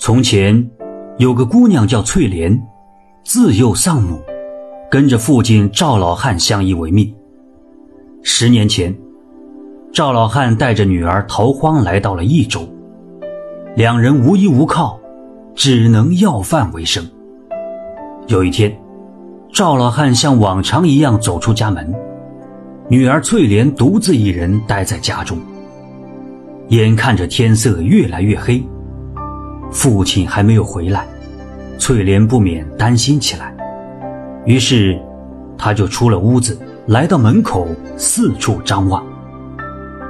从前有个姑娘叫翠莲，自幼丧母，跟着父亲赵老汉相依为命。十年前，赵老汉带着女儿逃荒来到了益州，两人无依无靠，只能要饭为生。有一天，赵老汉像往常一样走出家门，女儿翠莲独自一人待在家中。眼看着天色越来越黑。父亲还没有回来，翠莲不免担心起来。于是，他就出了屋子，来到门口四处张望。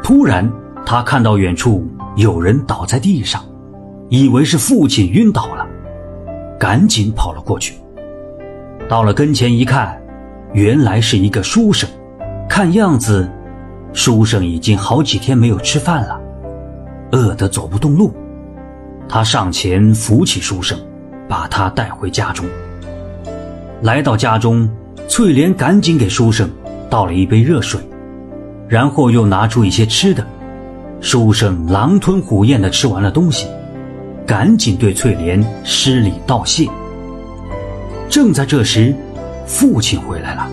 突然，他看到远处有人倒在地上，以为是父亲晕倒了，赶紧跑了过去。到了跟前一看，原来是一个书生。看样子，书生已经好几天没有吃饭了，饿得走不动路。他上前扶起书生，把他带回家中。来到家中，翠莲赶紧给书生倒了一杯热水，然后又拿出一些吃的。书生狼吞虎咽地吃完了东西，赶紧对翠莲施礼道谢。正在这时，父亲回来了，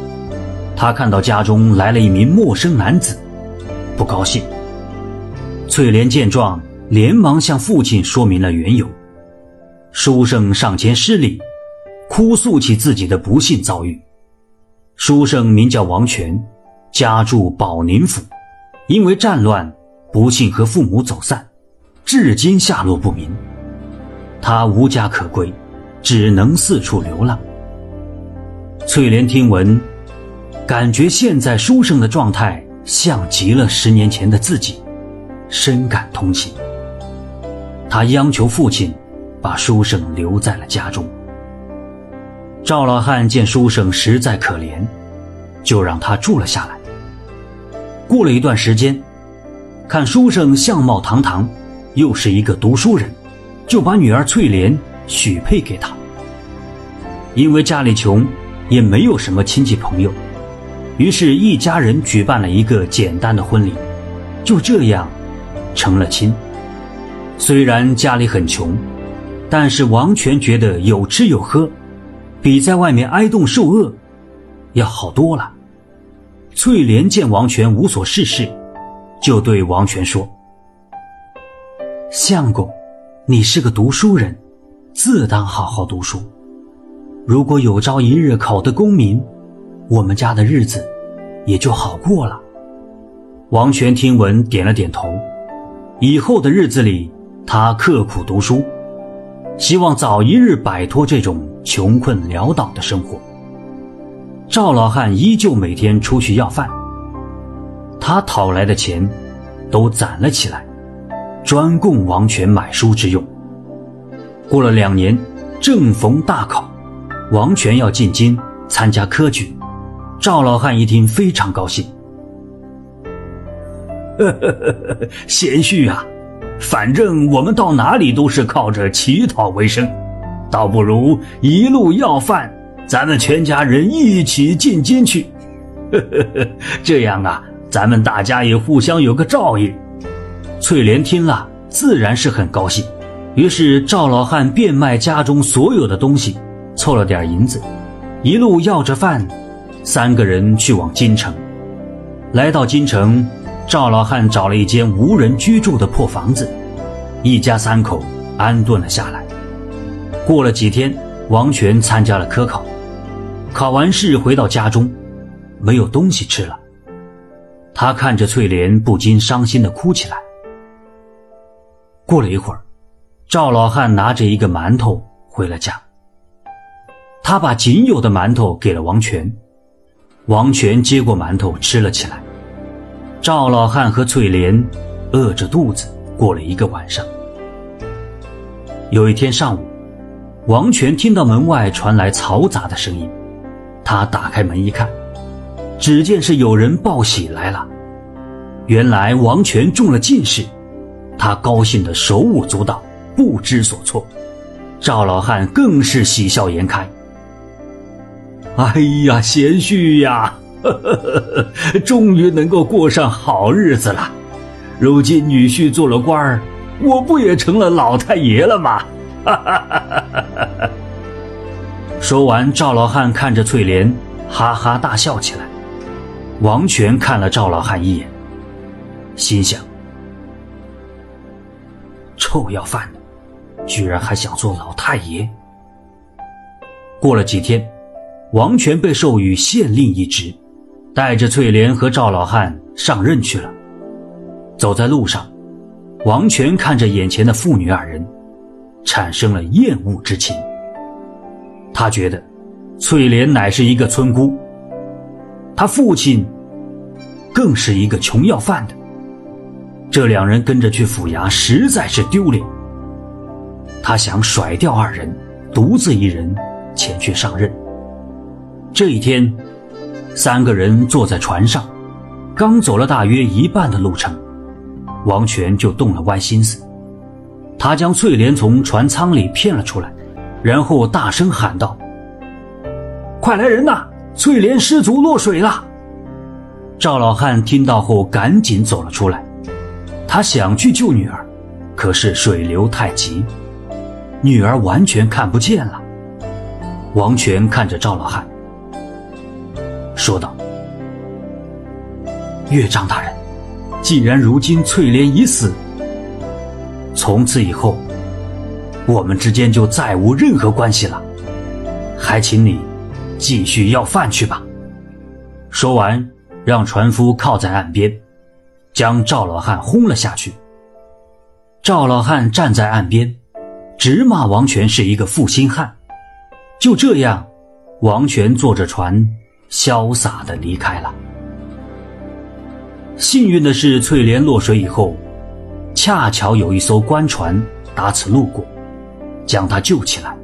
他看到家中来了一名陌生男子，不高兴。翠莲见状。连忙向父亲说明了缘由，书生上前施礼，哭诉起自己的不幸遭遇。书生名叫王权，家住保宁府，因为战乱，不幸和父母走散，至今下落不明。他无家可归，只能四处流浪。翠莲听闻，感觉现在书生的状态像极了十年前的自己，深感同情。他央求父亲把书生留在了家中。赵老汉见书生实在可怜，就让他住了下来。过了一段时间，看书生相貌堂堂，又是一个读书人，就把女儿翠莲许配给他。因为家里穷，也没有什么亲戚朋友，于是，一家人举办了一个简单的婚礼，就这样成了亲。虽然家里很穷，但是王权觉得有吃有喝，比在外面挨冻受饿要好多了。翠莲见王权无所事事，就对王权说：“相公，你是个读书人，自当好好读书。如果有朝一日考得功名，我们家的日子也就好过了。”王权听闻，点了点头。以后的日子里。他刻苦读书，希望早一日摆脱这种穷困潦倒的生活。赵老汉依旧每天出去要饭，他讨来的钱都攒了起来，专供王权买书之用。过了两年，正逢大考，王权要进京参加科举，赵老汉一听非常高兴，呵呵呵呵，贤婿啊！反正我们到哪里都是靠着乞讨为生，倒不如一路要饭，咱们全家人一起进京去。这样啊，咱们大家也互相有个照应。翠莲听了，自然是很高兴。于是赵老汉变卖家中所有的东西，凑了点银子，一路要着饭，三个人去往京城。来到京城。赵老汉找了一间无人居住的破房子，一家三口安顿了下来。过了几天，王权参加了科考，考完试回到家中，没有东西吃了。他看着翠莲，不禁伤心的哭起来。过了一会儿，赵老汉拿着一个馒头回了家。他把仅有的馒头给了王权，王权接过馒头吃了起来。赵老汉和翠莲饿着肚子过了一个晚上。有一天上午，王权听到门外传来嘈杂的声音，他打开门一看，只见是有人报喜来了。原来王权中了进士，他高兴得手舞足蹈，不知所措。赵老汉更是喜笑颜开。哎呀，贤婿呀！呵呵呵呵终于能够过上好日子了，如今女婿做了官儿，我不也成了老太爷了吗？哈哈哈哈哈说完，赵老汉看着翠莲，哈哈大笑起来。王权看了赵老汉一眼，心想：臭要饭的，居然还想做老太爷。过了几天，王权被授予县令一职，带着翠莲和赵老汉上任去了。走在路上，王权看着眼前的父女二人，产生了厌恶之情。他觉得，翠莲乃是一个村姑，他父亲更是一个穷要饭的。这两人跟着去府衙，实在是丢脸。他想甩掉二人，独自一人前去上任。这一天，三个人坐在船上，刚走了大约一半的路程，王权就动了歪心思。他将翠莲从船舱里骗了出来。然后大声喊道：“快来人呐！翠莲失足落水了！”赵老汉听到后赶紧走了出来，他想去救女儿，可是水流太急，女儿完全看不见了。王权看着赵老汉，说道：“岳丈大人，既然如今翠莲已死，从此以后……”我们之间就再无任何关系了，还请你继续要饭去吧。说完，让船夫靠在岸边，将赵老汉轰了下去。赵老汉站在岸边，直骂王权是一个负心汉。就这样，王权坐着船，潇洒的离开了。幸运的是，翠莲落水以后，恰巧有一艘官船打此路过。将她救起来。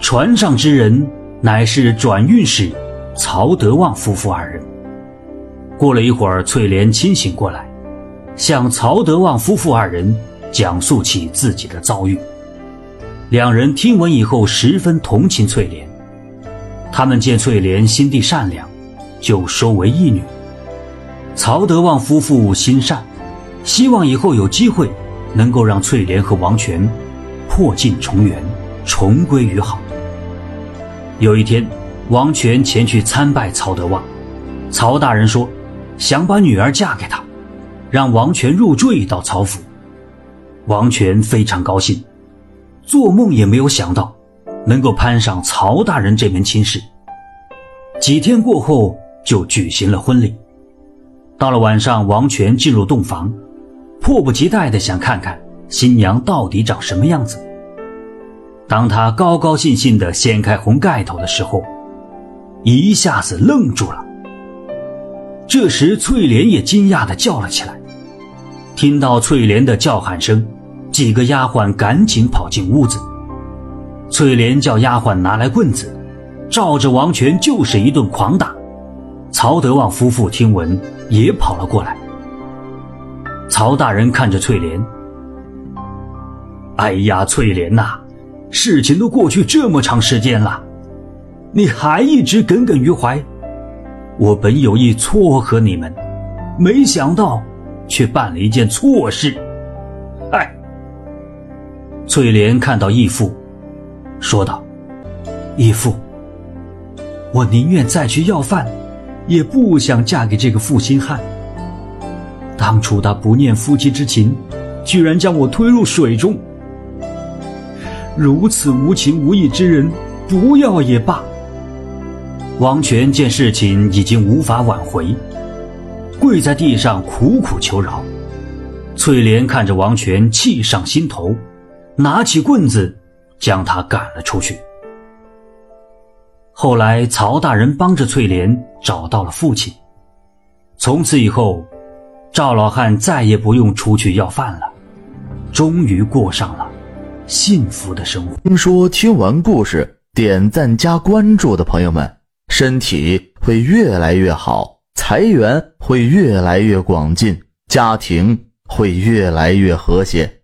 船上之人乃是转运使曹德旺夫妇二人。过了一会儿，翠莲清醒过来，向曹德旺夫妇二人讲述起自己的遭遇。两人听闻以后，十分同情翠莲。他们见翠莲心地善良，就收为义女。曹德旺夫妇心善，希望以后有机会能够让翠莲和王权。破镜重圆，重归于好。有一天，王权前去参拜曹德旺，曹大人说想把女儿嫁给他，让王权入赘到曹府。王权非常高兴，做梦也没有想到能够攀上曹大人这门亲事。几天过后，就举行了婚礼。到了晚上，王权进入洞房，迫不及待地想看看。新娘到底长什么样子？当他高高兴兴地掀开红盖头的时候，一下子愣住了。这时，翠莲也惊讶地叫了起来。听到翠莲的叫喊声，几个丫鬟赶紧跑进屋子。翠莲叫丫鬟拿来棍子，照着王权就是一顿狂打。曹德旺夫妇听闻，也跑了过来。曹大人看着翠莲。哎呀，翠莲呐，事情都过去这么长时间了，你还一直耿耿于怀。我本有意撮合你们，没想到却办了一件错事。哎，翠莲看到义父，说道：“义父，我宁愿再去要饭，也不想嫁给这个负心汉。当初他不念夫妻之情，居然将我推入水中。”如此无情无义之人，不要也罢。王权见事情已经无法挽回，跪在地上苦苦求饶。翠莲看着王权，气上心头，拿起棍子将他赶了出去。后来，曹大人帮着翠莲找到了父亲，从此以后，赵老汉再也不用出去要饭了，终于过上了。幸福的生活。听说听完故事，点赞加关注的朋友们，身体会越来越好，财源会越来越广进，家庭会越来越和谐。